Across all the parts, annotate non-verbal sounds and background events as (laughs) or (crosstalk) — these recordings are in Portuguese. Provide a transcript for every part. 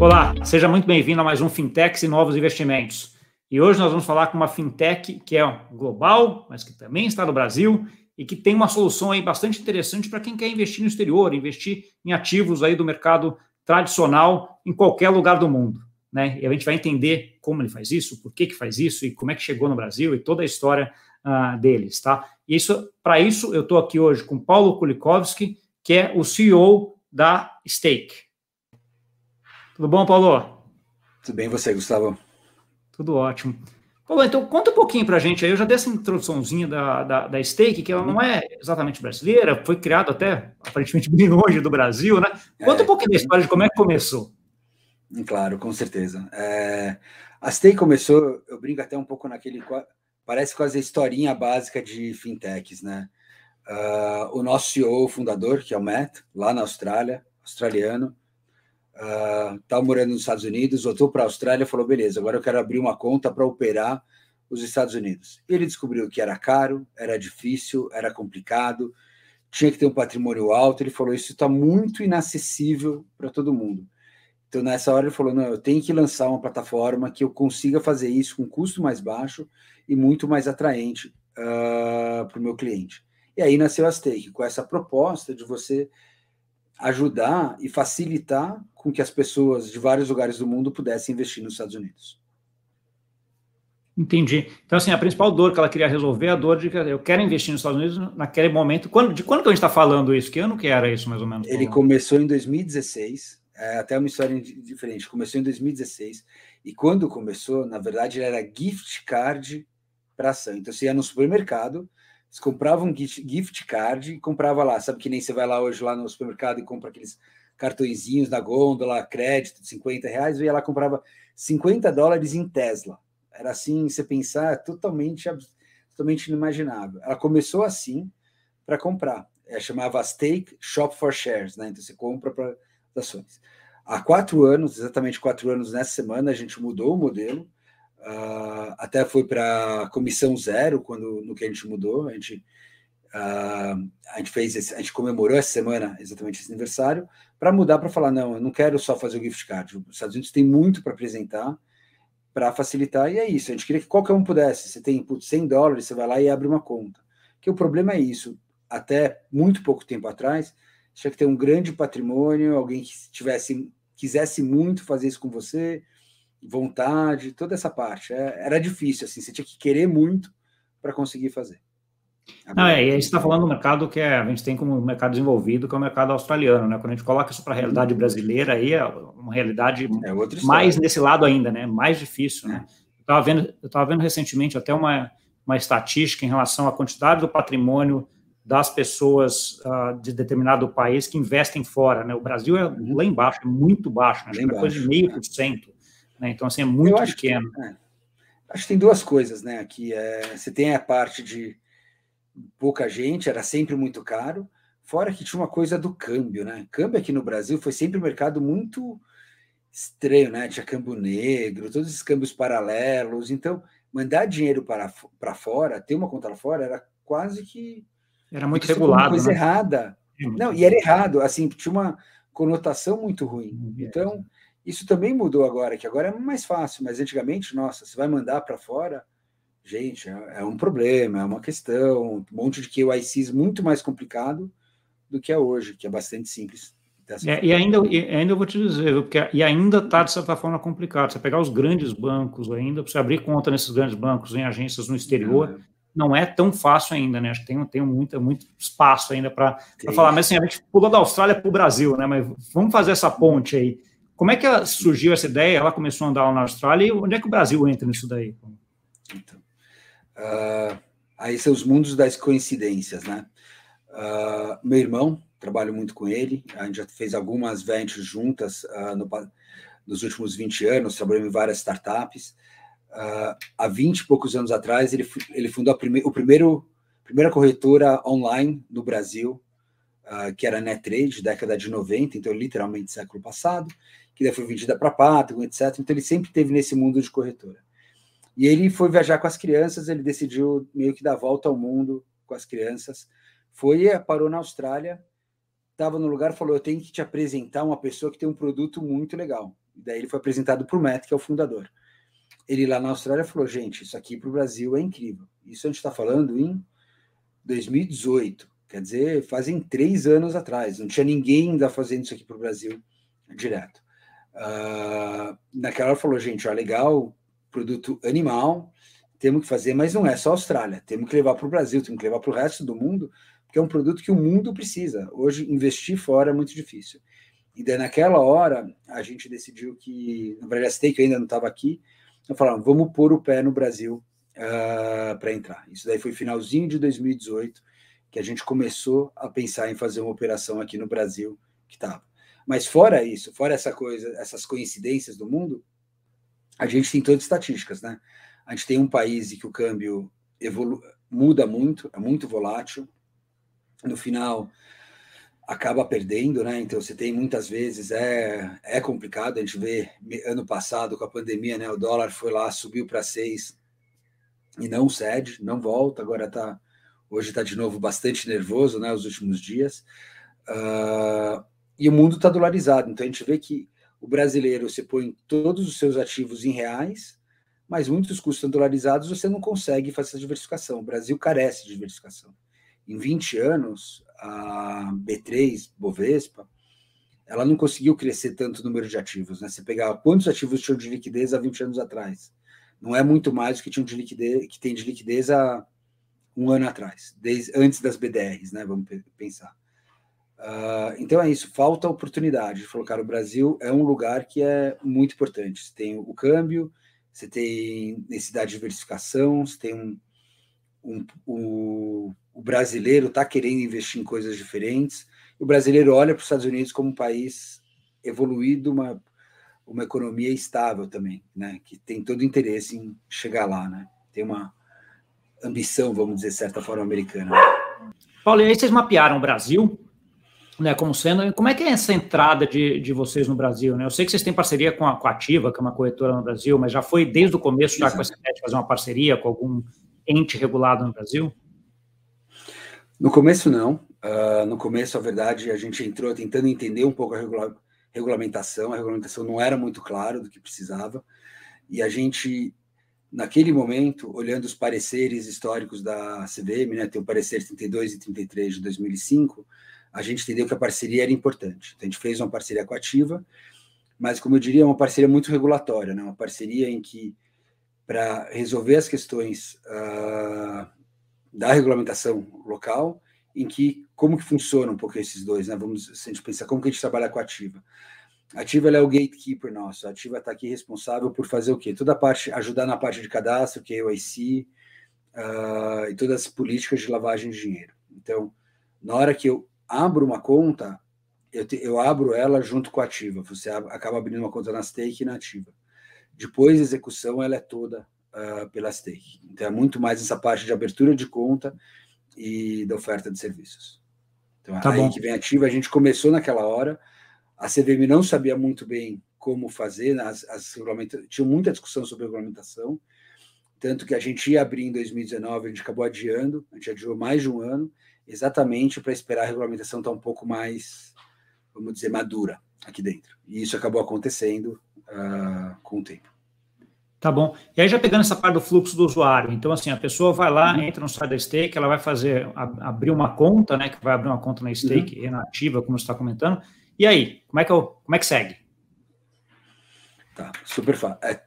Olá, seja muito bem-vindo a mais um Fintechs e Novos Investimentos. E hoje nós vamos falar com uma fintech que é global, mas que também está no Brasil e que tem uma solução aí bastante interessante para quem quer investir no exterior, investir em ativos aí do mercado tradicional em qualquer lugar do mundo. Né? E a gente vai entender como ele faz isso, por que, que faz isso e como é que chegou no Brasil e toda a história uh, deles, tá? E isso, para isso, eu estou aqui hoje com Paulo Kulikowski, que é o CEO da Stake. Tudo bom, Paulo? Tudo bem, você, Gustavo? Tudo ótimo. Paulo, então conta um pouquinho para a gente aí. Eu já dei essa introduçãozinha da, da, da Stake, que ela não é exatamente brasileira, foi criada até aparentemente (laughs) bem longe do Brasil, né? Conta é, um pouquinho da história de como é que começou. Claro, com certeza. É, a Stake começou, eu brinco até um pouco naquele. Parece quase a historinha básica de fintechs, né? Uh, o nosso CEO fundador, que é o Matt, lá na Austrália, australiano, estava uh, morando nos Estados Unidos, voltou para a Austrália falou: beleza, agora eu quero abrir uma conta para operar os Estados Unidos. Ele descobriu que era caro, era difícil, era complicado, tinha que ter um patrimônio alto. Ele falou: isso está muito inacessível para todo mundo. Então, nessa hora, ele falou: não, eu tenho que lançar uma plataforma que eu consiga fazer isso com custo mais baixo e muito mais atraente uh, para o meu cliente. E aí nasceu a Stake, com essa proposta de você ajudar e facilitar com que as pessoas de vários lugares do mundo pudessem investir nos Estados Unidos. Entendi. Então, assim, a principal dor que ela queria resolver é a dor de que eu quero investir nos Estados Unidos naquele momento. Quando, de quando que a gente está falando isso? Que ano que era isso, mais ou menos? Ele começou em 2016, é até uma história diferente. Começou em 2016, e quando começou, na verdade, ele era gift card para ação. Então, você ia no supermercado, você comprava um gift card e comprava lá. Sabe que nem você vai lá hoje lá no supermercado e compra aqueles cartõezinhos da gôndola, crédito de 50 reais, eu ia lá comprava 50 dólares em Tesla. Era assim, você pensar, totalmente, totalmente inimaginável. Ela começou assim para comprar. É, chamava Stake Shop for Shares, né? Então você compra para ações. Há quatro anos, exatamente quatro anos nessa semana, a gente mudou o modelo Uh, até foi para comissão zero quando no que a gente mudou. A gente, uh, a gente fez, esse, a gente comemorou essa semana exatamente esse aniversário para mudar para falar não, eu não quero só fazer o gift card. Os Estados Unidos tem muito para apresentar para facilitar e é isso. A gente queria que qualquer um pudesse. Você tem putz, 100 dólares, você vai lá e abre uma conta. Que o problema é isso. Até muito pouco tempo atrás, tinha que ter um grande patrimônio, alguém que tivesse quisesse muito fazer isso com você vontade, toda essa parte. É, era difícil, assim, você tinha que querer muito para conseguir fazer. Não, é, e aí você está falando do mercado que é, a gente tem como mercado desenvolvido, que é o mercado australiano, né? Quando a gente coloca isso para a realidade brasileira, aí é uma realidade é mais nesse lado ainda, né? Mais difícil, né? Eu estava vendo, eu estava vendo recentemente até uma, uma estatística em relação à quantidade do patrimônio das pessoas uh, de determinado país que investem fora, né? O Brasil é lá embaixo, é muito baixo, né? Acho que é coisa de meio por cento. Né? Então, assim, é muito acho pequeno. Que, é. Acho que tem duas coisas, né? Aqui é, você tem a parte de pouca gente, era sempre muito caro, fora que tinha uma coisa do câmbio, né? Câmbio aqui no Brasil foi sempre um mercado muito estranho, né? Tinha câmbio negro, todos esses câmbios paralelos. Então, mandar dinheiro para, para fora, ter uma conta lá fora, era quase que. Era muito regulado. Uma coisa né? errada. Não, e era errado, assim, tinha uma conotação muito ruim. Uhum. Então, isso também mudou agora, que agora é mais fácil, mas antigamente, nossa, você vai mandar para fora, gente, é, é, um problema, é uma questão, um monte de KYCs muito mais complicado do que é hoje, que é bastante simples. É, e ainda, e ainda eu vou te dizer, porque, e ainda está, de certa forma, complicado. Você pegar os grandes bancos ainda, você abrir conta nesses grandes bancos em agências no exterior, é. não é tão fácil ainda, né? Acho que tem, tem muito, muito espaço ainda para falar. Mas assim, a gente pulou da Austrália para o Brasil, né? Mas vamos fazer essa ponte aí. Como é que surgiu essa ideia? Ela começou a andar lá na Austrália e onde é que o Brasil entra nisso daí? Então, uh, aí são os mundos das coincidências, né? Uh, meu irmão, trabalho muito com ele, a gente já fez algumas ventures juntas uh, no, nos últimos 20 anos, trabalhamos em várias startups. há 20 e poucos anos atrás, ele, ele fundou a prime o primeiro, primeira corretora online no Brasil, que era a NetTrade, década de 90, então literalmente século passado que daí foi vendida para Patagon, etc. Então ele sempre teve nesse mundo de corretora. E ele foi viajar com as crianças, ele decidiu meio que dar volta ao mundo com as crianças. Foi, parou na Austrália, estava no lugar, falou: Eu tenho que te apresentar uma pessoa que tem um produto muito legal. E daí ele foi apresentado para o Matt, que é o fundador. Ele lá na Austrália falou: gente, isso aqui para o Brasil é incrível. Isso a gente está falando em 2018. Quer dizer, fazem três anos atrás. Não tinha ninguém ainda fazendo isso aqui para o Brasil direto. Uh, naquela hora falou, gente, ó, legal, produto animal, temos que fazer, mas não é só Austrália, temos que levar para o Brasil, temos que levar para o resto do mundo, porque é um produto que o mundo precisa. Hoje, investir fora é muito difícil. E daí, naquela hora, a gente decidiu que, na verdade, a Steak ainda não estava aqui, então falaram, vamos pôr o pé no Brasil uh, ah, para entrar. Isso daí foi finalzinho de 2018, que a gente começou a pensar em fazer uma operação aqui no Brasil que estava. Mas fora isso, fora essa coisa, essas coincidências do mundo, a gente tem todas as estatísticas, né? A gente tem um país em que o câmbio evolu muda muito, é muito volátil. No final, acaba perdendo, né? Então você tem muitas vezes é é complicado. A gente vê ano passado com a pandemia, né? O dólar foi lá, subiu para seis e não cede, não volta. Agora está Hoje está de novo bastante nervoso, né? Os últimos dias. Uh, e o mundo está dolarizado. Então a gente vê que o brasileiro você põe todos os seus ativos em reais, mas muitos custos dolarizados você não consegue fazer essa diversificação. O Brasil carece de diversificação. Em 20 anos, a B3, Bovespa, ela não conseguiu crescer tanto o número de ativos. Né? Você pegar quantos ativos tinham de liquidez há 20 anos atrás. Não é muito mais do que tinham de liquidez, que tem de liquidez há um ano atrás, desde antes das BDRs, né? Vamos pensar. Uh, então é isso, falta oportunidade de colocar o Brasil é um lugar que é muito importante. Você tem o câmbio, você tem necessidade de diversificação, você tem um, um, um o brasileiro está querendo investir em coisas diferentes. O brasileiro olha para os Estados Unidos como um país evoluído, uma, uma economia estável também, né? Que tem todo interesse em chegar lá, né? Tem uma ambição, vamos dizer, de certa forma, americana. Paulo, e aí vocês mapearam o Brasil, né, como sendo. Como é que é essa entrada de, de vocês no Brasil? Né? Eu sei que vocês têm parceria com a, com a Ativa, que é uma corretora no Brasil, mas já foi desde o começo já com ideia de fazer uma parceria com algum ente regulado no Brasil? No começo, não. Uh, no começo, a verdade, a gente entrou tentando entender um pouco a regula regulamentação. A regulamentação não era muito clara do que precisava. E a gente naquele momento, olhando os pareceres históricos da CVM, né, tem o parecer 32 e 33 de 2005, a gente entendeu que a parceria era importante. Então, a gente fez uma parceria com a Ativa, mas, como eu diria, é uma parceria muito regulatória, né, uma parceria em que, para resolver as questões uh, da regulamentação local, em que, como que funciona um pouco esses dois, né, vamos, se a gente pensar como que a gente trabalha com a Ativa. Ativa é o gatekeeper nosso. A Ativa está aqui responsável por fazer o quê? Toda a parte, ajudar na parte de cadastro, que é o IC, uh, e todas as políticas de lavagem de dinheiro. Então, na hora que eu abro uma conta, eu, te, eu abro ela junto com a Ativa. Você ab, acaba abrindo uma conta na Stake e na Ativa. Depois, a execução ela é toda uh, pela Stake. Então, é muito mais essa parte de abertura de conta e da oferta de serviços. Então, tá aí bom. que vem ativa. A gente começou naquela hora a CVM não sabia muito bem como fazer, né? as, as tinha muita discussão sobre regulamentação, tanto que a gente ia abrir em 2019, a gente acabou adiando, a gente adiou mais de um ano, exatamente para esperar a regulamentação estar um pouco mais, vamos dizer, madura aqui dentro. E isso acabou acontecendo uh, com o tempo. Tá bom. E aí, já pegando essa parte do fluxo do usuário, então, assim, a pessoa vai lá, uhum. entra no site da Stake, ela vai fazer, abrir uma conta, né, que vai abrir uma conta na Stake uhum. nativa, como você está comentando, e aí, como é que, eu, como é que segue? Tá, super fácil. É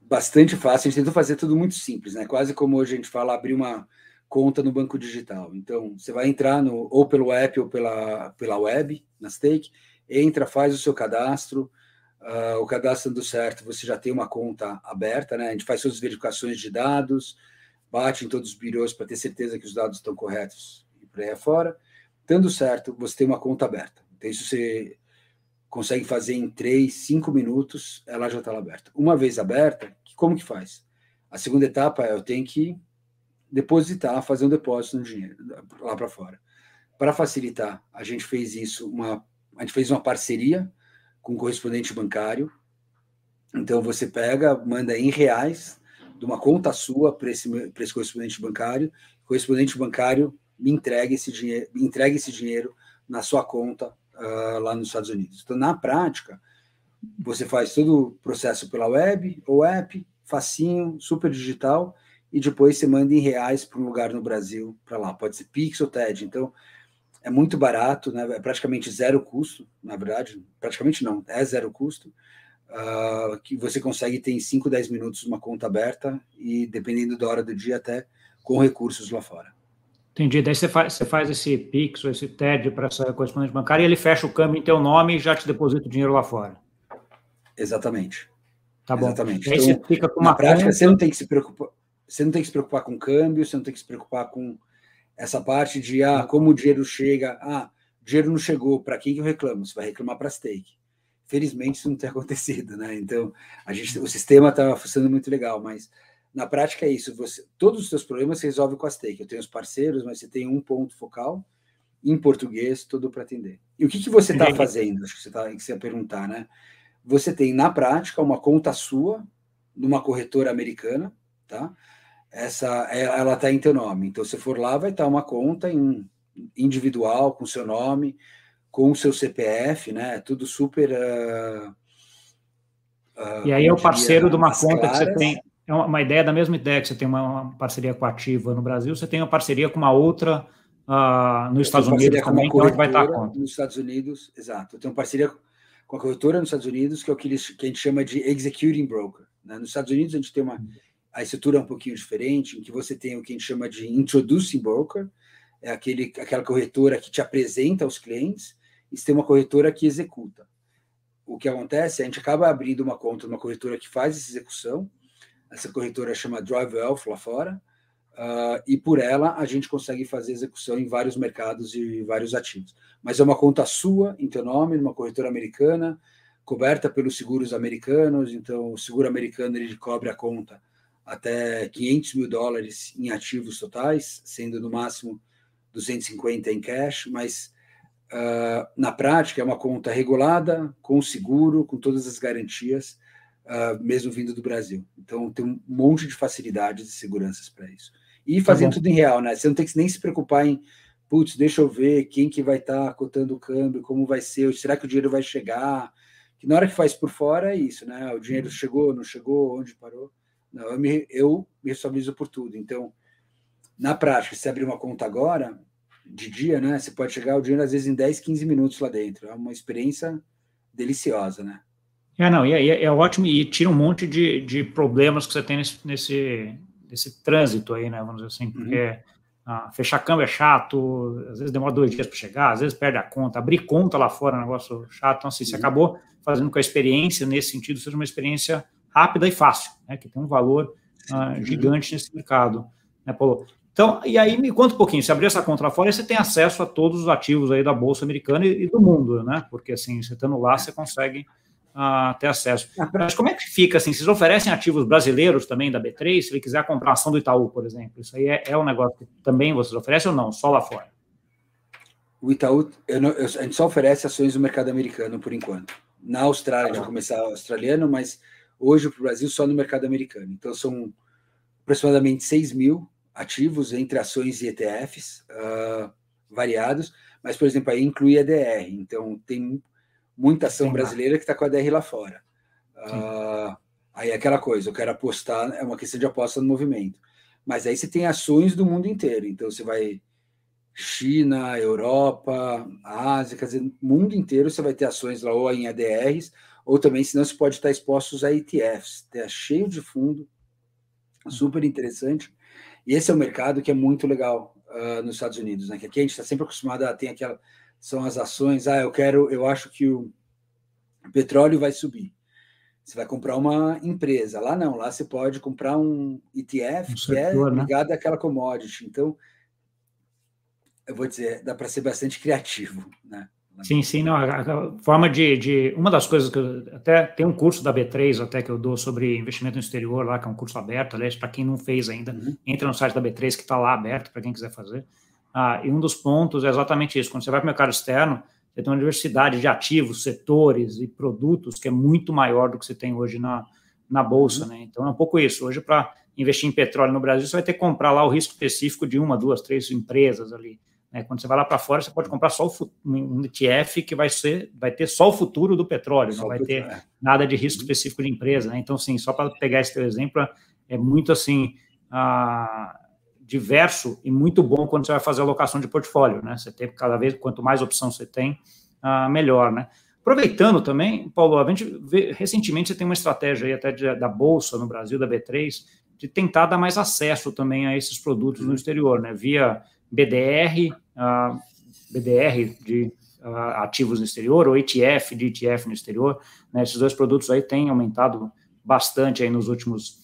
bastante fácil. A gente tentou fazer tudo muito simples, né? Quase como hoje a gente fala, abrir uma conta no banco digital. Então, você vai entrar no, ou pelo app ou pela, pela web, na Stake, entra, faz o seu cadastro. Uh, o cadastro dando certo, você já tem uma conta aberta, né? A gente faz suas verificações de dados, bate em todos os birôs para ter certeza que os dados estão corretos e por aí afora. Dando certo, você tem uma conta aberta. Então, isso você consegue fazer em 3, 5 minutos, ela já está aberta. Uma vez aberta, como que faz? A segunda etapa é eu tenho que depositar, fazer um depósito no dinheiro lá para fora. Para facilitar, a gente fez isso, uma, a gente fez uma parceria com o correspondente bancário. Então você pega, manda em reais de uma conta sua para esse, esse correspondente bancário, o correspondente bancário me entrega esse dinheiro, entrega esse dinheiro na sua conta uh, lá nos Estados Unidos. Então, na prática, Você faz todo o processo pela web ou app, facinho, super digital, e depois você manda em reais para um lugar no Brasil, para lá. Pode ser Pix ou TED. Então, é muito barato, né? é praticamente zero custo, na verdade. Praticamente não, é zero custo. Uh, que você consegue ter em 5, 10 minutos uma conta aberta e, dependendo da hora do dia, até com recursos lá fora. Entendi. Daí você faz, você faz esse Pix ou esse TED para essa correspondente bancária e ele fecha o câmbio em teu nome e já te deposita o dinheiro lá fora. Exatamente. Tá bom. Exatamente. Então, você fica com uma na prática, conta... você não tem que se preocupar. Você não tem que se preocupar com câmbio, você não tem que se preocupar com essa parte de ah, como o dinheiro chega, ah, o dinheiro não chegou, para quem que eu reclamo? Você vai reclamar para a stake. Felizmente isso não tem (laughs) acontecido, né? Então, a gente, o sistema está funcionando muito legal, mas na prática é isso. Você, todos os seus problemas se resolve com a stake. Eu tenho os parceiros, mas você tem um ponto focal em português, tudo para atender. E o que, que você está fazendo? Acho que você, tá, que você ia perguntar, né? Você tem, na prática, uma conta sua numa corretora americana, tá? Essa, é, ela está em teu nome. Então, se for lá, vai estar tá uma conta em, individual, com seu nome, com o seu CPF, né? Tudo super... Uh, uh, e aí é o parceiro de uma conta claras. que você tem é uma ideia da mesma ideia que você tem uma, parceria com a Ativa no Brasil, você tem uma parceria com uma outra uh, nos Estados Unidos também, que é onde vai estar a conta. Nos Estados Unidos, exato. Eu tenho parceria com a corretora nos Estados Unidos, que é o que, eles, que a gente chama de executing broker. Né? Nos Estados Unidos, a gente tem uma a estrutura é um pouquinho diferente, em que você tem o que a gente chama de introducing broker, é aquele, aquela corretora que te apresenta aos clientes, e você tem uma corretora que executa. O que acontece, a gente acaba abrindo uma conta numa corretora que faz essa execução, essa corretora chama Drive Wealth lá fora, uh, e por ela a gente consegue fazer execução em vários mercados e vários ativos. Mas é uma conta sua, em teu nome, numa corretora americana, coberta pelos seguros americanos, então o seguro americano ele cobre a conta até 500 mil dólares em ativos totais, sendo no máximo 250 em cash, mas uh, na prática é uma conta regulada, com seguro, com todas as garantias, uh, mesmo vindo do Brasil. Então, tem um monte de facilidades e seguranças para isso. E fazendo tá tudo em real, né? Você não tem que nem se preocupar em, putz, deixa eu ver quem que vai estar tá cotando o câmbio, como vai ser, será que o dinheiro vai chegar? Que na hora que faz por fora é isso, né? O dinheiro uhum. chegou, não chegou, onde parou? Não, eu me, eu me responsabilizo por tudo. Então, na prática, se abrir uma conta agora, de dia, né? Você pode chegar o dinheiro às vezes em 10, 15 minutos lá dentro. É uma experiência deliciosa, né? É, não, e é, é, ótimo e tira um monte de, de problemas que você tem nesse, nesse, nesse trânsito aí, né? Vamos dizer assim, porque uhum. ah, fechar câmbio é chato, às vezes demora dois dias para chegar, às vezes perde a conta, abrir conta lá fora é um negócio chato. Então, assim, uhum. você acabou fazendo com a experiência, nesse sentido, seja uma experiência rápida e fácil, né? Que tem um valor ah, gigante nesse mercado, né, Paulo? Então, e aí me conta um pouquinho, se abrir essa conta lá fora, você tem acesso a todos os ativos aí da Bolsa Americana e, e do mundo, né? Porque assim, você estando lá, você consegue a ter acesso. Ah, Mas como é que fica assim? Vocês oferecem ativos brasileiros também da B3? Se ele quiser comprar ação do Itaú, por exemplo, isso aí é, é um negócio que também vocês oferecem ou não? Só lá fora? O Itaú, eu não, eu, a gente só oferece ações do mercado americano por enquanto. Na Austrália, a gente vai começar australiano, mas hoje para o Brasil só no mercado americano. Então são aproximadamente 6 mil ativos entre ações e ETFs uh, ah, variados, mas, por exemplo, aí inclui a DR. Então tem muita ação Sim, brasileira que está com a DR lá fora. Uh, aí é aquela coisa, eu quero apostar, é uma questão de aposta no movimento. Mas aí você tem ações do mundo inteiro. Então você vai China, Europa, Ásia, quer dizer, mundo inteiro você vai ter ações lá ou em ADRs, ou também, senão você pode estar expostos a ETFs, é cheio de fundo, super interessante. E esse é um mercado que é muito legal uh, nos Estados Unidos, né? Que aqui a gente está sempre acostumado a ter aquela são as ações. Ah, eu quero, eu acho que o petróleo vai subir. Você vai comprar uma empresa. Lá não, lá você pode comprar um ETF um que é setor, é ligado né? àquela commodity. Então, eu vou dizer, dá para ser bastante criativo, né? Sim, sim, não, a, a forma de, de, Uma das coisas que eu, até tem um curso da B3 até que eu dou sobre investimento no exterior lá, que é um curso aberto, aliás, para quem não fez ainda, uhum. entra no site da B3 que está lá aberto para quem quiser fazer. Ah, e um dos pontos é exatamente isso. Quando você vai para o mercado externo, você tem uma diversidade de ativos, setores e produtos que é muito maior do que você tem hoje na, na bolsa, uhum. né? Então é um pouco isso. Hoje, para investir em petróleo no Brasil, você vai ter que comprar lá o risco específico de uma, duas, três empresas ali. Né? Quando você vai lá para fora, você pode comprar só o, um ETF que vai, ser, vai ter só o futuro do petróleo, só não vai ter é. nada de risco específico de empresa. Né? Então, sim, só para pegar esse teu exemplo, é muito assim. Ah, diverso e muito bom quando você vai fazer alocação de portfólio, né? Você tem cada vez, quanto mais opção você tem, ah, melhor, né? Aproveitando também, Paulo, a gente vê, recentemente você tem uma estratégia aí até de, da Bolsa no Brasil, da B3, de tentar dar mais acesso também a esses produtos no exterior, né? Via BDR, uh, BDR de uh, ativos no exterior, ou ETF de ETF no exterior. Né? Esses dois produtos aí têm aumentado bastante aí nos últimos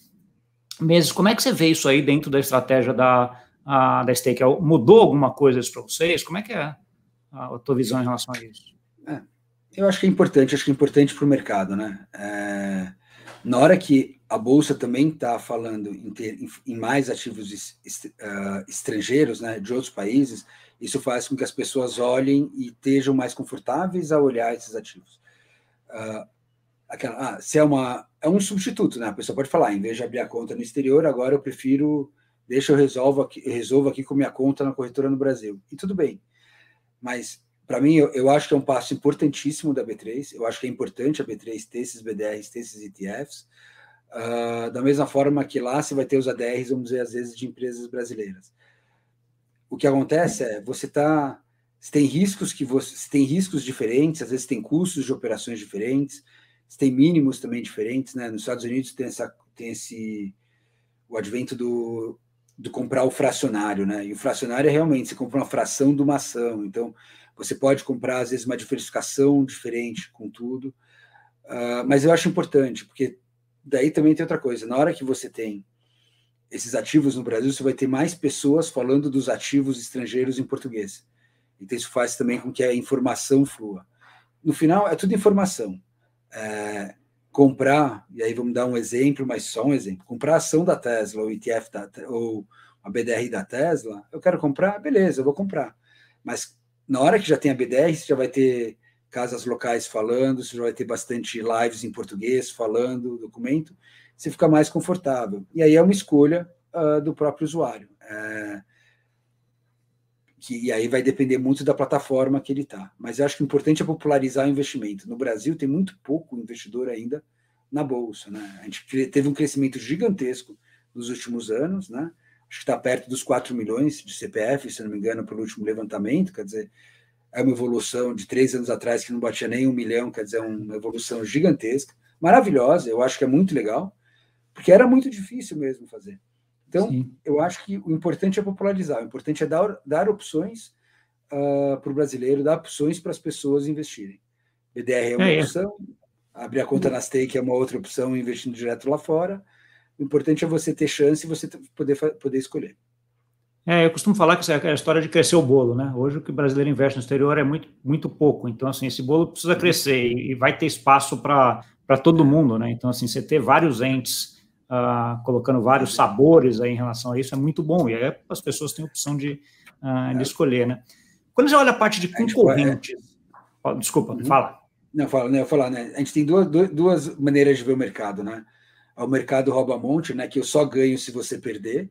meses. Como é que você vê isso aí dentro da estratégia da, uh, da Stake? Mudou alguma coisa isso para vocês? Como é que é a tua visão em relação a isso? É, eu acho que é importante, acho que é importante para o mercado, né? É, na hora que a bolsa também está falando em, ter, em, em, mais ativos est, uh, estrangeiros, né, de outros países, isso faz com que as pessoas olhem e estejam mais confortáveis a olhar esses ativos. Uh, aquela, ah, se é uma é um substituto, né? A pessoa pode falar, em vez de abrir a conta no exterior, agora eu prefiro deixa eu resolvo aqui, eu resolvo aqui com minha conta na corretora no Brasil. E tudo bem. Mas para mim, eu, eu, acho que é um passo importantíssimo da B3. Eu acho que é importante a B3 ter esses BDRs, ter esses ETFs. Uh, ah, da mesma forma que lá você vai ter os ADRs, vamos dizer, às vezes, de empresas brasileiras. O que acontece é, você tá, você tem riscos que você, você tem riscos diferentes, às vezes tem custos de operações diferentes, você tem mínimos também diferentes, né? Nos Estados Unidos tem essa, tem esse o advento do, do comprar o fracionário, né? E o fracionário é realmente você compra uma fração de uma ação, então você pode comprar, às vezes, uma diversificação diferente com tudo. Uh, mas eu acho importante, porque daí também tem outra coisa. Na hora que você tem esses ativos no Brasil, você vai ter mais pessoas falando dos ativos estrangeiros em português. Então, isso faz também com que a informação flua. No final, é tudo informação. É, comprar, e aí vamos dar um exemplo, mas só um exemplo: comprar a ação da Tesla, ou ETF da, ou a BDR da Tesla, eu quero comprar, beleza, eu vou comprar. Mas na hora que já tem a B10, você já vai ter casas locais falando, você já vai ter bastante lives em português falando documento, você fica mais confortável. E aí é uma escolha uh, do próprio usuário. É, que, e aí vai depender muito da plataforma que ele está. Mas eu acho que o importante é popularizar o investimento. No Brasil tem muito pouco investidor ainda na Bolsa. Né? A gente teve um crescimento gigantesco nos últimos anos, né? acho que está perto dos 4 milhões de CPF, se não me engano, pelo último levantamento, quer dizer, é uma evolução de três anos atrás que não batia nem um milhão, quer dizer, uma evolução gigantesca, maravilhosa, eu acho que é muito legal, porque era muito difícil mesmo fazer. Então, Sim. eu acho que o importante é popularizar, o importante é dar, dar opções uh, ah, para o brasileiro, dar opções para as pessoas investirem. BDR é uma é, opção, é. abrir a conta na Stake é uma outra opção, investindo direto lá fora, o importante é você ter chance e você poder, poder escolher. É, eu costumo falar que é a história de crescer o bolo, né? Hoje o que o brasileiro investe no exterior é muito, muito pouco. Então, assim, esse bolo precisa crescer e, vai ter espaço para todo mundo, né? Então, assim, você ter vários entes uh, colocando vários sabores aí em relação a isso é muito bom. E aí as pessoas têm a opção de, uh, de é. escolher, né? Quando você olha a parte de concorrentes... Desculpa, uhum. fala. Não, fala, não, eu falar, né? A gente tem duas, duas maneiras de ver o mercado, né? ao mercado rouba-monte, né, que eu só ganho se você perder,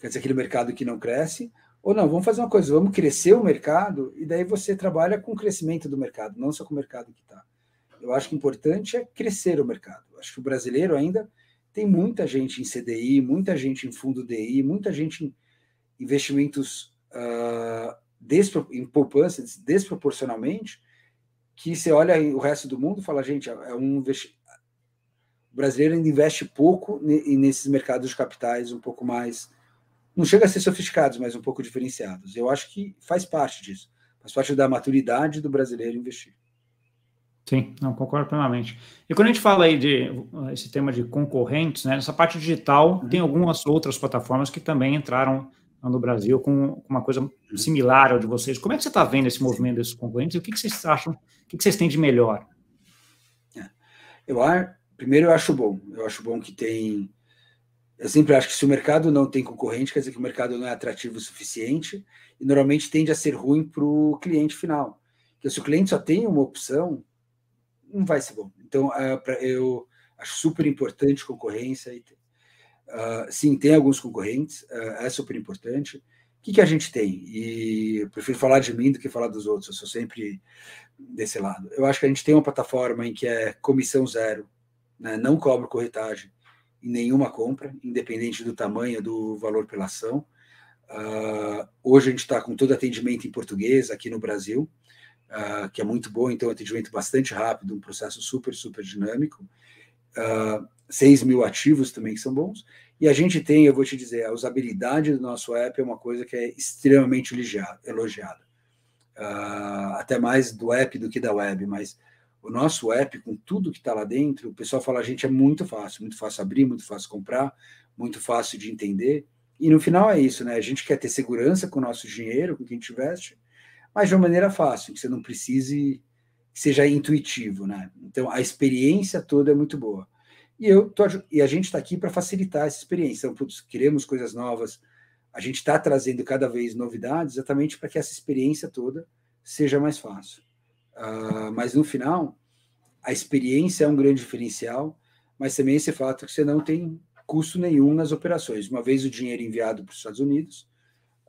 quer dizer, aquele mercado que não cresce, ou não, vamos fazer uma coisa, vamos crescer o mercado e daí você trabalha com o crescimento do mercado, não só com o mercado que está. Eu acho que o importante é crescer o mercado. Eu acho que o brasileiro ainda tem muita gente em CDI, muita gente em fundo DI, muita gente em investimentos uh, despro, em poupança desproporcionalmente, que você olha o resto do mundo e fala, gente, é um investimento o brasileiro ainda investe pouco nesses mercados de capitais um pouco mais. Não chega a ser sofisticados, mas um pouco diferenciados. Eu acho que faz parte disso. Faz parte da maturidade do brasileiro investir. Sim, não concordo plenamente. E quando a gente fala aí de esse tema de concorrentes, né, nessa parte digital, uhum. tem algumas outras plataformas que também entraram no Brasil com uma coisa uhum. similar ao de vocês. Como é que você está vendo esse movimento desses concorrentes e o que, que vocês acham, o que, que vocês têm de melhor? É. Eu Primeiro, eu acho bom. Eu acho bom que tem. Eu sempre acho que se o mercado não tem concorrente, quer dizer que o mercado não é atrativo o suficiente e normalmente tende a ser ruim para o cliente final. Porque se o cliente só tem uma opção, não vai ser bom. Então, eu acho super importante concorrência. Uh, sim, tem alguns concorrentes, uh, é super importante. que, que a gente tem? E eu prefiro falar de mim do que falar dos outros, eu sou sempre desse lado. Eu acho que a gente tem uma plataforma em que é comissão zero, né? não cobra corretagem em nenhuma compra, independente do tamanho do valor pela ação. Uh, hoje a gente está com todo atendimento em português aqui no Brasil, uh, que é muito bom, então atendimento bastante rápido, um processo super, super dinâmico. Uh, ah, 6 mil ativos também que são bons. E a gente tem, eu vou te dizer, a usabilidade do nosso app é uma coisa que é extremamente elogiada. Uh, até mais do app do que da web, mas o nosso app, com tudo que está lá dentro, o pessoal fala, a gente é muito fácil, muito fácil abrir, muito fácil comprar, muito fácil de entender. E no final é isso, né? A gente quer ter segurança com o nosso dinheiro, com quem a gente investe, mas de uma maneira fácil, que você não precise que seja intuitivo, né? Então a experiência toda é muito boa. E eu tô, e a gente está aqui para facilitar essa experiência. Então, putz, queremos coisas novas. A gente está trazendo cada vez novidades exatamente para que essa experiência toda seja mais fácil. Uh, mas no final, a experiência é um grande diferencial, mas também esse fato que você não tem custo nenhum nas operações. Uma vez o dinheiro enviado para os Estados Unidos,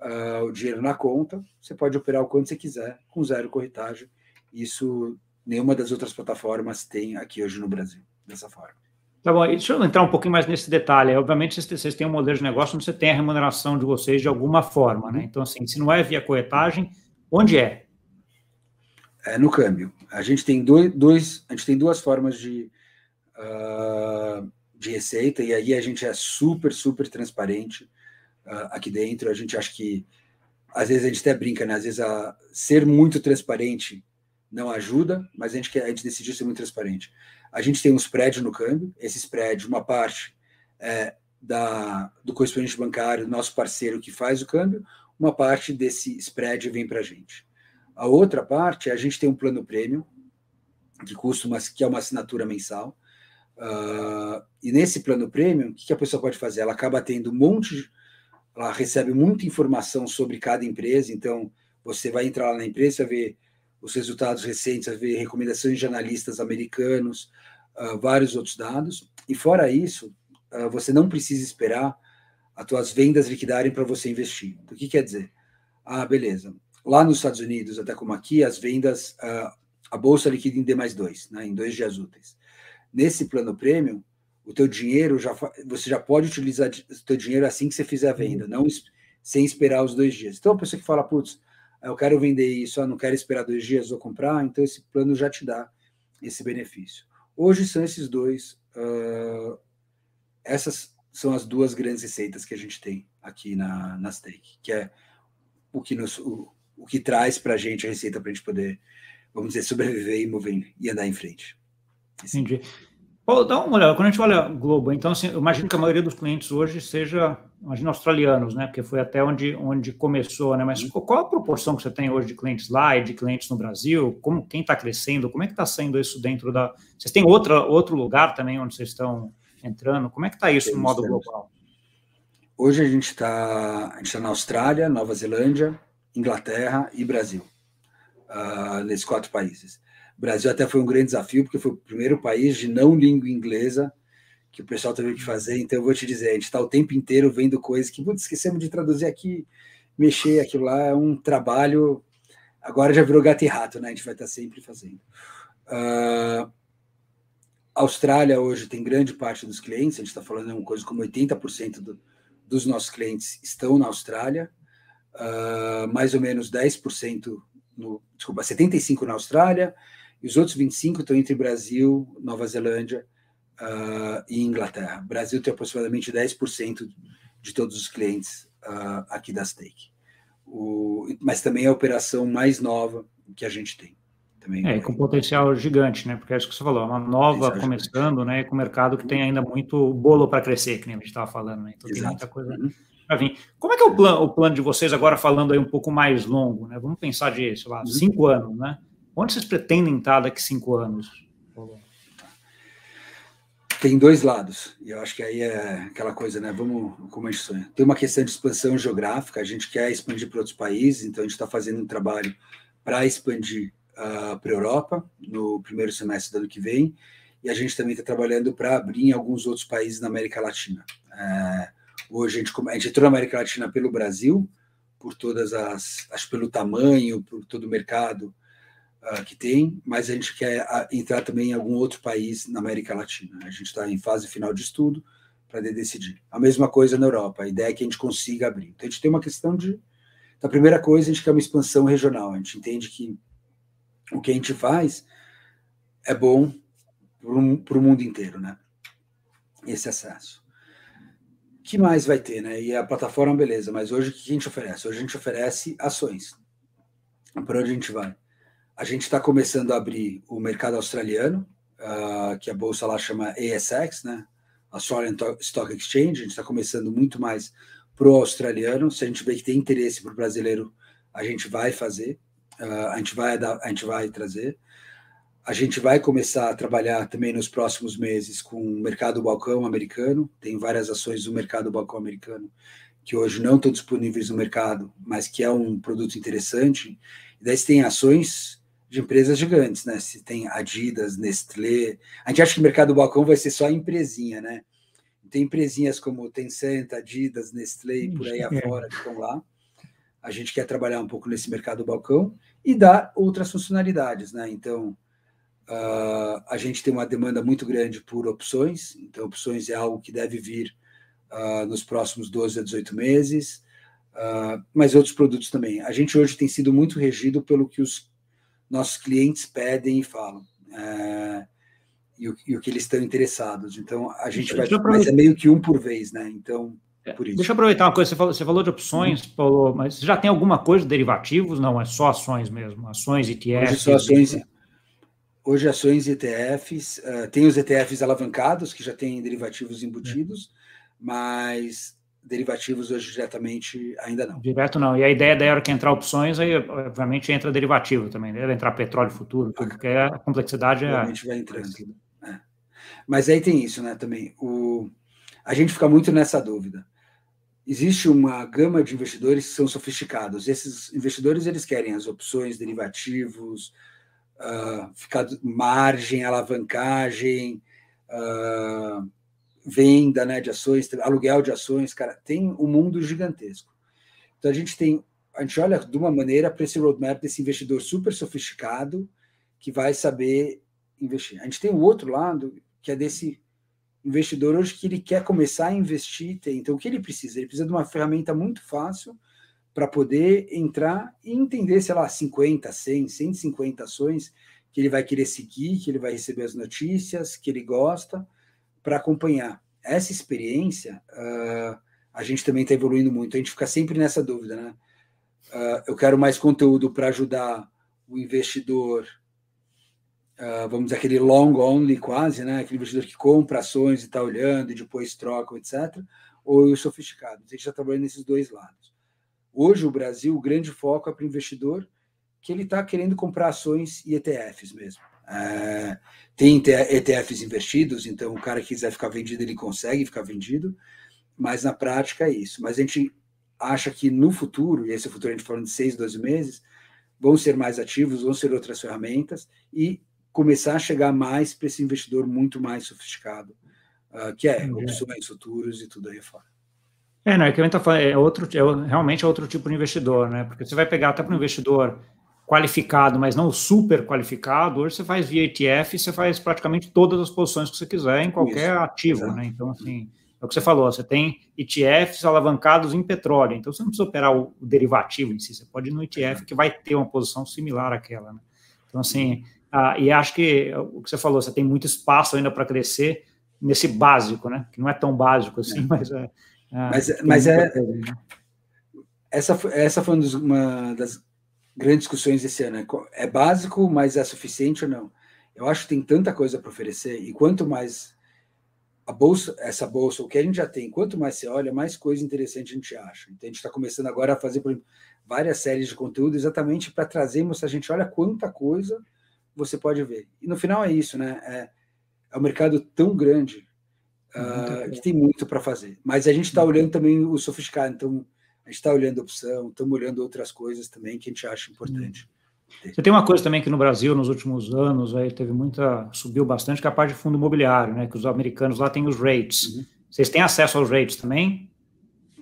uh, o dinheiro na conta, você pode operar o quanto você quiser, com zero corretagem. Isso nenhuma das outras plataformas tem aqui hoje no Brasil, dessa forma. Tá bom, deixa eu entrar um pouquinho mais nesse detalhe. Obviamente, vocês têm um modelo de negócio onde você tem a remuneração de vocês de alguma forma, né? Então, assim, se não é via corretagem, onde é? É no câmbio. A gente tem dois, dois a gente tem duas formas de, uh, de receita, e aí a gente é super, super transparente uh, aqui dentro. A gente acha que às vezes a gente até brinca, né? Às vezes a ser muito transparente não ajuda, mas a gente, quer, a gente decidiu ser muito transparente. A gente tem um spread no câmbio, esse spread, uma parte é da, do correspondente bancário, nosso parceiro que faz o câmbio, uma parte desse spread vem para a gente. A outra parte, a gente tem um plano prêmio, que custa uma, que é uma assinatura mensal. Uh, e nesse plano prêmio, o que a pessoa pode fazer? Ela acaba tendo um monte, de, ela recebe muita informação sobre cada empresa. Então, você vai entrar lá na empresa, ver os resultados recentes, ver recomendações de analistas americanos, uh, vários outros dados. E fora isso, uh, você não precisa esperar as tuas vendas liquidarem para você investir. O que quer dizer? Ah, beleza. Lá nos Estados Unidos, até como aqui, as vendas, uh, a bolsa liquida em D mais dois, né, em dois dias úteis. Nesse plano premium, o teu dinheiro já você já pode utilizar o teu dinheiro assim que você fizer a venda, não sem esperar os dois dias. Então, a pessoa que fala, putz, eu quero vender isso, não quero esperar dois dias, vou comprar, então esse plano já te dá esse benefício. Hoje são esses dois, uh, essas são as duas grandes receitas que a gente tem aqui na, na Stake, que é o que, nos, o, o que traz para a gente a receita para a gente poder, vamos dizer, sobreviver e mover e andar em frente. Assim. Entendi. Dá uma olhada, quando a gente olha Globo, então assim, eu imagino que a maioria dos clientes hoje seja, imagina, australianos, né? Porque foi até onde, onde começou, né? Mas uhum. qual a proporção que você tem hoje de clientes lá e de clientes no Brasil? Como quem está crescendo? Como é que está sendo isso dentro da. Vocês têm outra, outro lugar também onde vocês estão entrando? Como é que está isso temos, no modo temos. global? Hoje a gente está tá na Austrália, Nova Zelândia, Inglaterra e Brasil, uh, nesses quatro países. O Brasil até foi um grande desafio, porque foi o primeiro país de não língua inglesa que o pessoal teve que fazer. Então, eu vou te dizer, a gente está o tempo inteiro vendo coisas que, putz, esquecemos de traduzir aqui, mexer aquilo lá, é um trabalho. Agora já virou gato e rato, né? A gente vai estar tá sempre fazendo. Uh, Austrália hoje tem grande parte dos clientes, a gente está falando de uma coisa como 80% do, dos nossos clientes estão na Austrália, uh, mais ou menos 10% no, desculpa, 75% na Austrália, e os outros 25 estão entre Brasil, Nova Zelândia uh, e Inglaterra. O Brasil tem aproximadamente 10% de todos os clientes uh, aqui da Stake. O, mas também é a operação mais nova que a gente tem. Também é, com potencial gigante, né? Porque é isso que você falou, é uma nova começando, né? Com um mercado que tem ainda muito bolo para crescer, que nem a gente estava falando, né? Então Exato. tem muita coisa uhum. para vir. Como é que é o plano, o plano de vocês agora falando aí um pouco mais longo, né? Vamos pensar de, sei lá, uhum. cinco anos, né? Onde vocês pretendem estar daqui cinco anos? Tem dois lados, e eu acho que aí é aquela coisa, né? Vamos como a gente sonha. Tem uma questão de expansão geográfica, a gente quer expandir para outros países, então a gente está fazendo um trabalho para expandir uh, para a Europa no primeiro semestre do ano que vem, e a gente também está trabalhando para abrir em alguns outros países na América Latina. Uh, hoje a gente, a gente entrou na América Latina pelo Brasil, por todas as, acho pelo tamanho, por todo o mercado uh, que tem, mas a gente quer uh, entrar também em algum outro país na América Latina. A gente está em fase final de estudo para decidir. A mesma coisa na Europa. A ideia é que a gente consiga abrir. Então a gente tem uma questão de, da primeira coisa, a gente quer uma expansão regional. A gente entende que o que a gente faz é bom para o mundo inteiro, né? Esse acesso. Que mais vai ter, né? E a plataforma, beleza, mas hoje o que a gente oferece? Hoje a gente oferece ações. Para onde a gente vai? A gente está começando a abrir o mercado australiano, uh, que a bolsa lá chama ASX, né? Australian Stock Exchange. A gente está começando muito mais pro australiano. Se a gente vê que tem interesse para o brasileiro, a gente vai fazer, uh, a gente vai a gente vai trazer. A gente vai começar a trabalhar também nos próximos meses com o mercado balcão americano. Tem várias ações do mercado balcão americano que hoje não estão disponíveis no mercado, mas que é um produto interessante. E daí você tem ações de empresas gigantes, né? Se tem Adidas, Nestlé. A gente acha que o mercado balcão vai ser só empresinha, né? Tem empresinhas como Tencent, Adidas, Nestlé e por aí afora que estão lá. A gente quer trabalhar um pouco nesse mercado balcão e dar outras funcionalidades, né? Então, Uh, a gente tem uma demanda muito grande por opções, então opções é algo que deve vir uh, nos próximos 12 a 18 meses, uh, mas outros produtos também. A gente hoje tem sido muito regido pelo que os nossos clientes pedem e falam, uh, e, o, e, o, que eles estão interessados. Então, a gente vai. Mas é meio que um por vez, né? Então. É, deixa eu aproveitar uma coisa, você falou, você falou de opções, uhum. Paulo, mas já tem alguma coisa de derivativos? Não, é só ações mesmo, ações, ETFs. Hoje só ações, Hoje, ações e ETFs, uh, tem os ETFs alavancados, que já têm derivativos embutidos, mas derivativos hoje diretamente ainda não. Direto não. E a ideia da hora que entrar opções, aí obviamente entra derivativo também, deve entrar petróleo futuro, tudo, porque a complexidade é. vai entrando. É. Mas aí tem isso, né, também. O, a gente fica muito nessa dúvida. Existe uma gama de investidores que são sofisticados. Esses investidores eles querem as opções, derivativos, uh, ficar margem, alavancagem, uh, venda né, de ações, aluguel de ações, cara, tem um mundo gigantesco. Então a gente tem, a gente olha de uma maneira para esse roadmap desse investidor super sofisticado que vai saber investir. A gente tem o outro lado que é desse investidor hoje que ele quer começar a investir, tem. então o que ele precisa? Ele precisa de uma ferramenta muito fácil para poder entrar e entender, sei lá, 50, 100, 150 ações que ele vai querer seguir, que ele vai receber as notícias, que ele gosta, para acompanhar. Essa experiência, uh, a gente também está evoluindo muito. A gente fica sempre nessa dúvida, né? Uh, eu quero mais conteúdo para ajudar o investidor, uh, vamos dizer, aquele long only quase, né? Aquele investidor que compra ações e está olhando e depois troca, etc. Ou o sofisticado. A gente está trabalhando nesses dois lados. Hoje, o Brasil, o grande foco é para o investidor que ele está querendo comprar ações e ETFs mesmo. É, tem ETFs investidos, então o cara que quiser ficar vendido, ele consegue ficar vendido, mas na prática é isso. Mas a gente acha que no futuro, e esse futuro a gente falando de seis, 12 meses, vão ser mais ativos, vão ser outras ferramentas e começar a chegar mais para esse investidor muito mais sofisticado, uh, que é opções, futuros e tudo aí fora. É, não, é que a gente tá falando, é outro, é, realmente é outro tipo de investidor, né? Porque você vai pegar até para um investidor qualificado, mas não super qualificado, hoje você faz via ETF, você faz praticamente todas as posições que você quiser em qualquer Isso, ativo, exatamente. né? Então, assim, é o que você falou, você tem ETFs alavancados em petróleo, então você não precisa operar o, derivativo em si, você pode ir no ETF que vai ter uma posição similar àquela, né? Então, assim, ah, e acho que o que você falou, você tem muito espaço ainda para crescer nesse básico, né? Que não é tão básico assim, é. mas é, mas mas é, né? essa, essa foi uma das grandes discussões desse ano. Né? É básico, mas é suficiente ou não? Eu acho que tem tanta coisa para oferecer, e quanto mais a bolsa, essa bolsa, o que a gente já tem, quanto mais você olha, mais coisa interessante a gente acha. Então a gente está começando agora a fazer exemplo, várias séries de conteúdo exatamente para trazermos a gente olha quanta coisa você pode ver. E no final é isso, né? É, é um mercado tão grande uh, que tem muito para fazer. Mas a gente está olhando também o sofisticado, então a gente está olhando a opção, estamos olhando outras coisas também que a gente acha importante. Você tem uma coisa também que no Brasil, nos últimos anos, aí teve muita, subiu bastante, que é a parte de fundo imobiliário, né? Que os americanos lá têm os rates. Uhum. Vocês têm acesso aos rates também?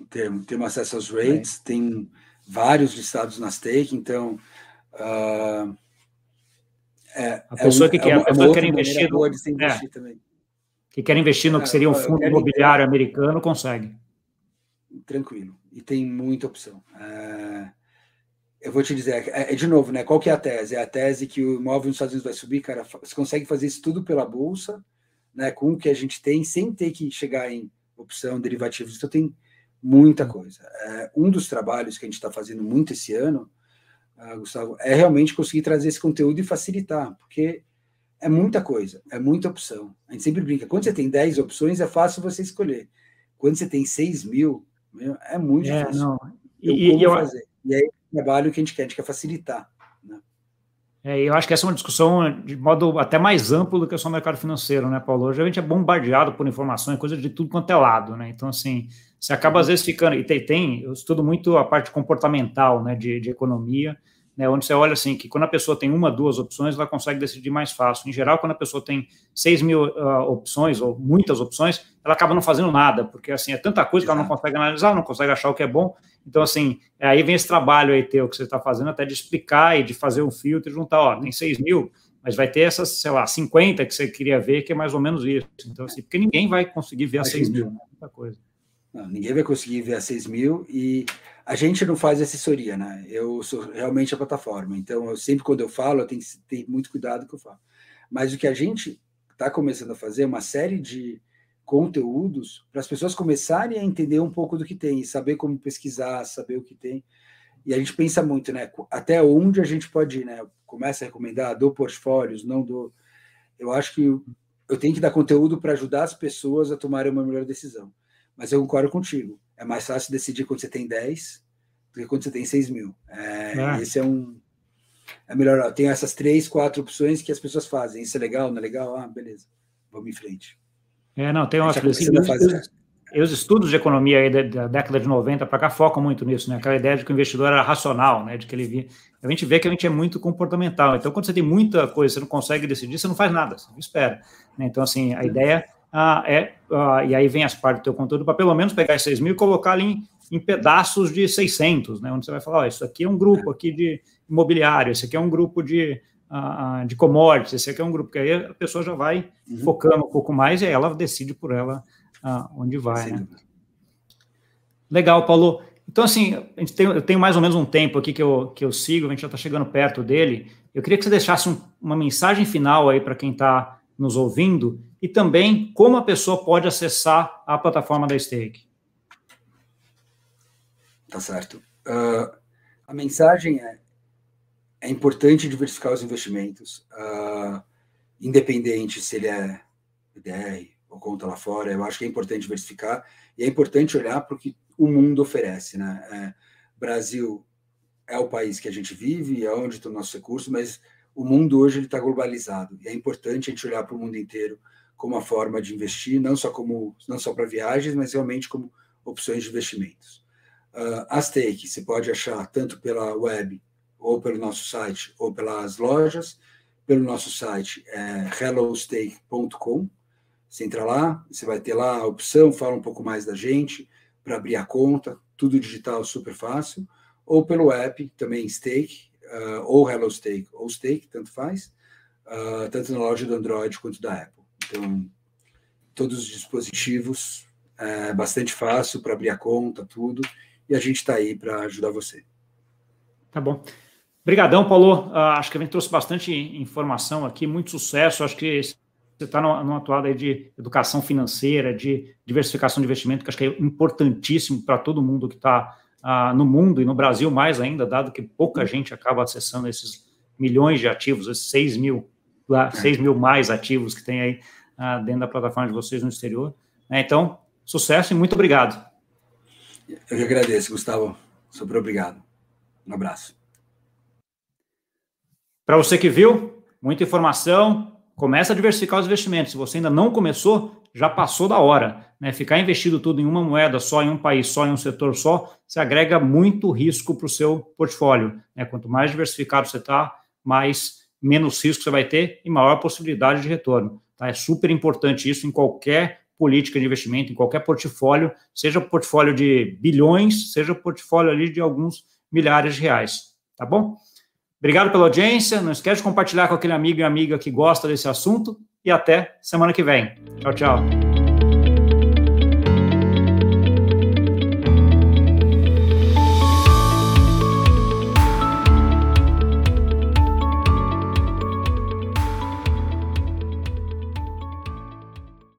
Temos, temos acesso aos rates, é. tem vários listados na stake, então uh, é, a pessoa é que quer, é a pessoa quer investir, no, é, que quer investir no que seria um fundo imobiliário americano consegue. Tranquilo. E tem muita opção. É, eu vou te dizer, é, é, de novo, né? Qual que é a tese? É a tese que o imóvel nos Estados Unidos vai subir, cara. Você consegue fazer isso tudo pela bolsa, né? Com o que a gente tem, sem ter que chegar em opção, derivativos. Então tem muita coisa. É, um dos trabalhos que a gente está fazendo muito esse ano uh, Gustavo, é realmente conseguir trazer esse conteúdo e facilitar, porque é muita coisa, é muita opção. A gente sempre brinca, quando você tem 10 opções, é fácil você escolher. Quando você tem 6 mil, é muito é, difícil. Não. E, e, eu, fazer. e aí o trabalho que a gente quer, a gente quer facilitar. Né? É, eu acho que essa é uma discussão de modo até mais amplo do que só o mercado financeiro, né, Paulo? Hoje a gente é bombardeado por informações, coisa de tudo quanto é lado, né? Então, assim, você acaba às vezes ficando. E tem, tem eu estudo muito a parte comportamental, né, de, de economia né, onde você olha assim, que quando a pessoa tem uma, duas opções, ela consegue decidir mais fácil. Em geral, quando a pessoa tem 6 mil uh, opções, ou muitas opções, ela acaba não fazendo nada, porque assim, é tanta coisa Exato. que ela não consegue analisar, não consegue achar o que é bom. Então, assim, é, aí vem esse trabalho aí teu que você está fazendo, até de explicar e de fazer um filtro e juntar, ó, tem 6 mil, mas vai ter essas, sei lá, 50 que você queria ver, que é mais ou menos isso. Então, assim, porque ninguém vai conseguir ver a 6 mil, né? muita coisa. Não, ninguém vai conseguir ver a 6 mil e a gente não faz assessoria, né? Eu sou realmente a plataforma. Então, eu sempre, quando eu falo, eu tenho que ter muito cuidado com o que eu falo. Mas o que a gente está começando a fazer é uma série de conteúdos para as pessoas começarem a entender um pouco do que tem, saber como pesquisar, saber o que tem. E a gente pensa muito, né? Até onde a gente pode ir, né? Começa a recomendar, dou portfólios, não dou. Eu acho que eu tenho que dar conteúdo para ajudar as pessoas a tomarem uma melhor decisão. Mas eu concordo contigo. É mais fácil decidir quando você tem 10 do que quando você tem 6 mil. É, é. Esse é um. É melhor. Tem essas três, quatro opções que as pessoas fazem. Isso é legal, não é legal? Ah, beleza. Vamos em frente. É, não, tem umas coisas. E os estudos de economia aí da, da década de 90 para cá focam muito nisso, né? Aquela ideia de que o investidor era racional, né? De que ele via. A gente vê que a gente é muito comportamental. Então, quando você tem muita coisa, você não consegue decidir, você não faz nada, você não espera. Né? Então, assim, a ideia ah, é, ah, e aí vem as partes do teu conteúdo, para pelo menos pegar esses 6 mil e colocar ali em, em, pedaços de 600, né, onde você vai falar, oh, isso aqui é um grupo aqui de imobiliário, esse aqui é um grupo de, ah, de commodities, esse aqui é um grupo, que aí a pessoa já vai uhum. focando um pouco mais e aí ela decide por ela ah, onde vai, né? Legal, Paulo. Então, assim, a gente tem, eu tenho mais ou menos um tempo aqui que eu, que eu sigo, a gente já está chegando perto dele. Eu queria que você deixasse um, uma mensagem final aí para quem está nos ouvindo e também como a pessoa pode acessar a plataforma da Stake. Tá certo. Uh, a mensagem é: é importante diversificar os investimentos, uh, independente se ele é BDR ou conta lá fora. Eu acho que é importante diversificar e é importante olhar para o que o mundo oferece. Né? É, Brasil é o país que a gente vive, é onde estão nossos recursos, mas o mundo hoje está globalizado e é importante a gente olhar para o mundo inteiro como uma forma de investir, não só como não só para viagens, mas realmente como opções de investimentos. Uh, a Stake você pode achar tanto pela web ou pelo nosso site ou pelas lojas. Pelo nosso site é hellostake.com. Você entra lá, você vai ter lá a opção, fala um pouco mais da gente para abrir a conta, tudo digital, super fácil. Ou pelo app, também Stake, uh, ou Hello Stake, ou Stake, tanto faz, uh, tanto na loja do Android quanto da Apple. Então, todos os dispositivos, é bastante fácil para abrir a conta, tudo, e a gente está aí para ajudar você. Tá bom. Obrigadão, Paulo. Uh, acho que a gente trouxe bastante informação aqui, muito sucesso. Acho que você está numa atuada aí de educação financeira, de diversificação de investimento, que acho que é importantíssimo para todo mundo que está ah, no mundo e no Brasil mais ainda, dado que pouca gente acaba acessando esses milhões de ativos, esses 6 mil, 6 mil mais ativos que tem aí ah, dentro da plataforma de vocês no exterior. Né? Então, sucesso e muito obrigado. Eu que agradeço, Gustavo. Super obrigado. Um abraço. Para você que viu, muita informação. Começa a diversificar os investimentos. Se você ainda não começou, já passou da hora. Né? Ficar investido tudo em uma moeda, só em um país, só em um setor só, se agrega muito risco para o seu portfólio. Né? Quanto mais diversificado você está, mais menos risco você vai ter e maior possibilidade de retorno. Tá? É super importante isso em qualquer política de investimento, em qualquer portfólio, seja portfólio de bilhões, seja portfólio ali de alguns milhares de reais, tá bom? Obrigado pela audiência, não esquece de compartilhar com aquele amigo e amiga que gosta desse assunto e até semana que vem. Tchau, tchau.